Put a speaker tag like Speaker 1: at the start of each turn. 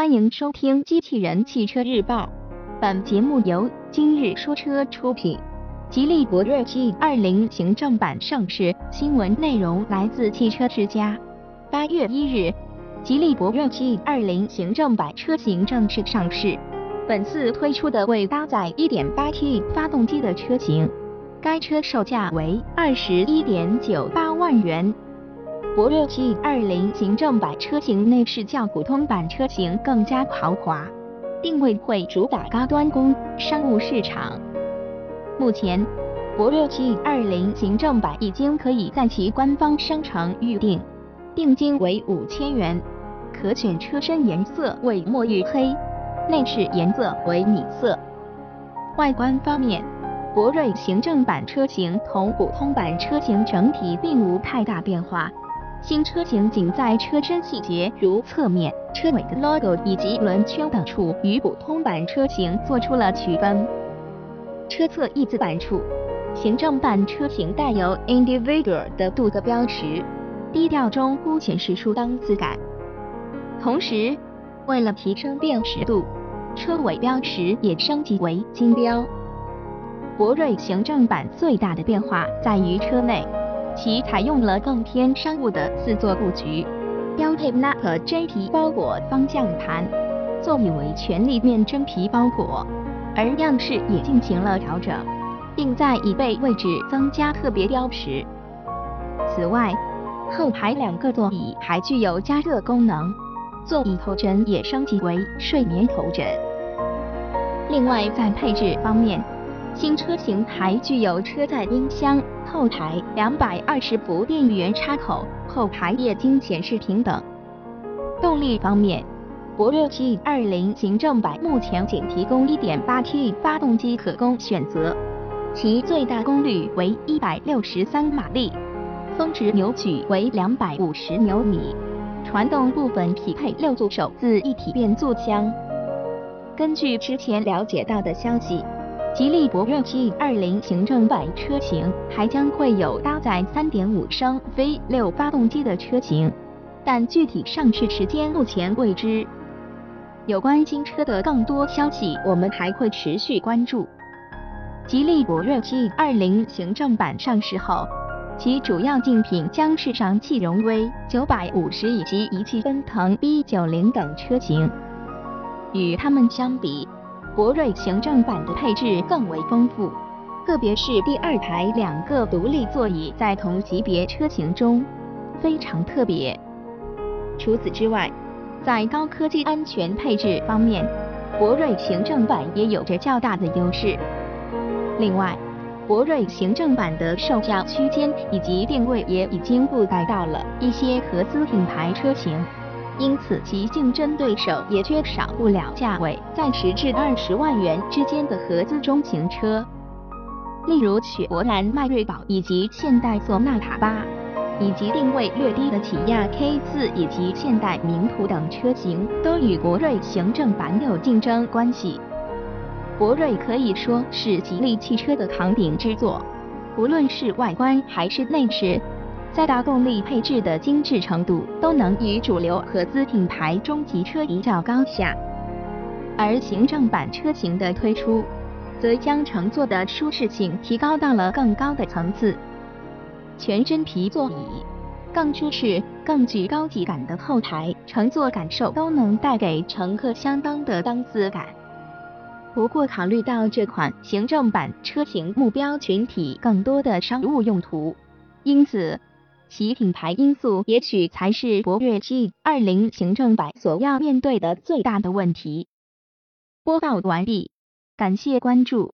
Speaker 1: 欢迎收听《机器人汽车日报》，本节目由今日说车出品。吉利博瑞 G20 行政版上市，新闻内容来自汽车之家。八月一日，吉利博瑞 G20 行政版车型正式上市。本次推出的为搭载 1.8T 发动机的车型，该车售价为二十一点九八万元。博瑞 G20 行政版车型内饰较普通版车型更加豪华，定位会主打高端工商务市场。目前，博瑞 G20 行政版已经可以在其官方商城预定，定金为五千元，可选车身颜色为墨玉黑。内饰颜色为米色。外观方面，博瑞行政版车型同普通版车型整体并无太大变化。新车型仅在车身细节如侧面、车尾的 logo 以及轮圈等处与普通版车型做出了区分。车侧翼子板处，行政版车型带有 Individual 的镀铬标识，低调中凸显示出档次感。同时，为了提升辨识度，车尾标识也升级为金标。博瑞行政版最大的变化在于车内，其采用了更偏商务的四座布局，标配 NAP 真皮包裹方向盘，座椅为全立面真皮包裹，而样式也进行了调整，并在椅背位置增加特别标识。此外，后排两个座椅还具有加热功能。座椅头枕也升级为睡眠头枕。另外，在配置方面，新车型还具有车载音箱、后排两百二十伏电源插口、后排液晶显示屏等。动力方面，博瑞 G20 行政版目前仅提供 1.8T 发动机可供选择，其最大功率为163马力，峰值扭矩为250牛米。传动部分匹配六速手自一体变速箱。根据之前了解到的消息，吉利博瑞 G20 行政版车型还将会有搭载3.5升 V6 发动机的车型，但具体上市时间目前未知。有关新车的更多消息，我们还会持续关注。吉利博瑞 G20 行政版上市后。其主要竞品将是上汽荣威950以及一汽奔腾 B90 等车型。与它们相比，博瑞行政版的配置更为丰富，特别是第二排两个独立座椅在同级别车型中非常特别。除此之外，在高科技安全配置方面，博瑞行政版也有着较大的优势。另外，博瑞行政版的售价区间以及定位也已经覆盖到了一些合资品牌车型，因此其竞争对手也缺少不了价位在十至二十万元之间的合资中型车。例如雪佛兰迈锐宝以及现代索纳塔八，以及定位略低的起亚 K 四以及现代名图等车型，都与国瑞行政版有竞争关系。博瑞可以说是吉利汽车的扛鼎之作，无论是外观还是内饰，在大动力配置的精致程度，都能与主流合资品牌中级车一较高下。而行政版车型的推出，则将乘坐的舒适性提高到了更高的层次。全真皮座椅、更舒适、更具高级感的后排乘坐感受，都能带给乘客相当的档次感。不过，考虑到这款行政版车型目标群体更多的商务用途，因此其品牌因素也许才是博越 G 二零行政版所要面对的最大的问题。播报完毕，感谢关注。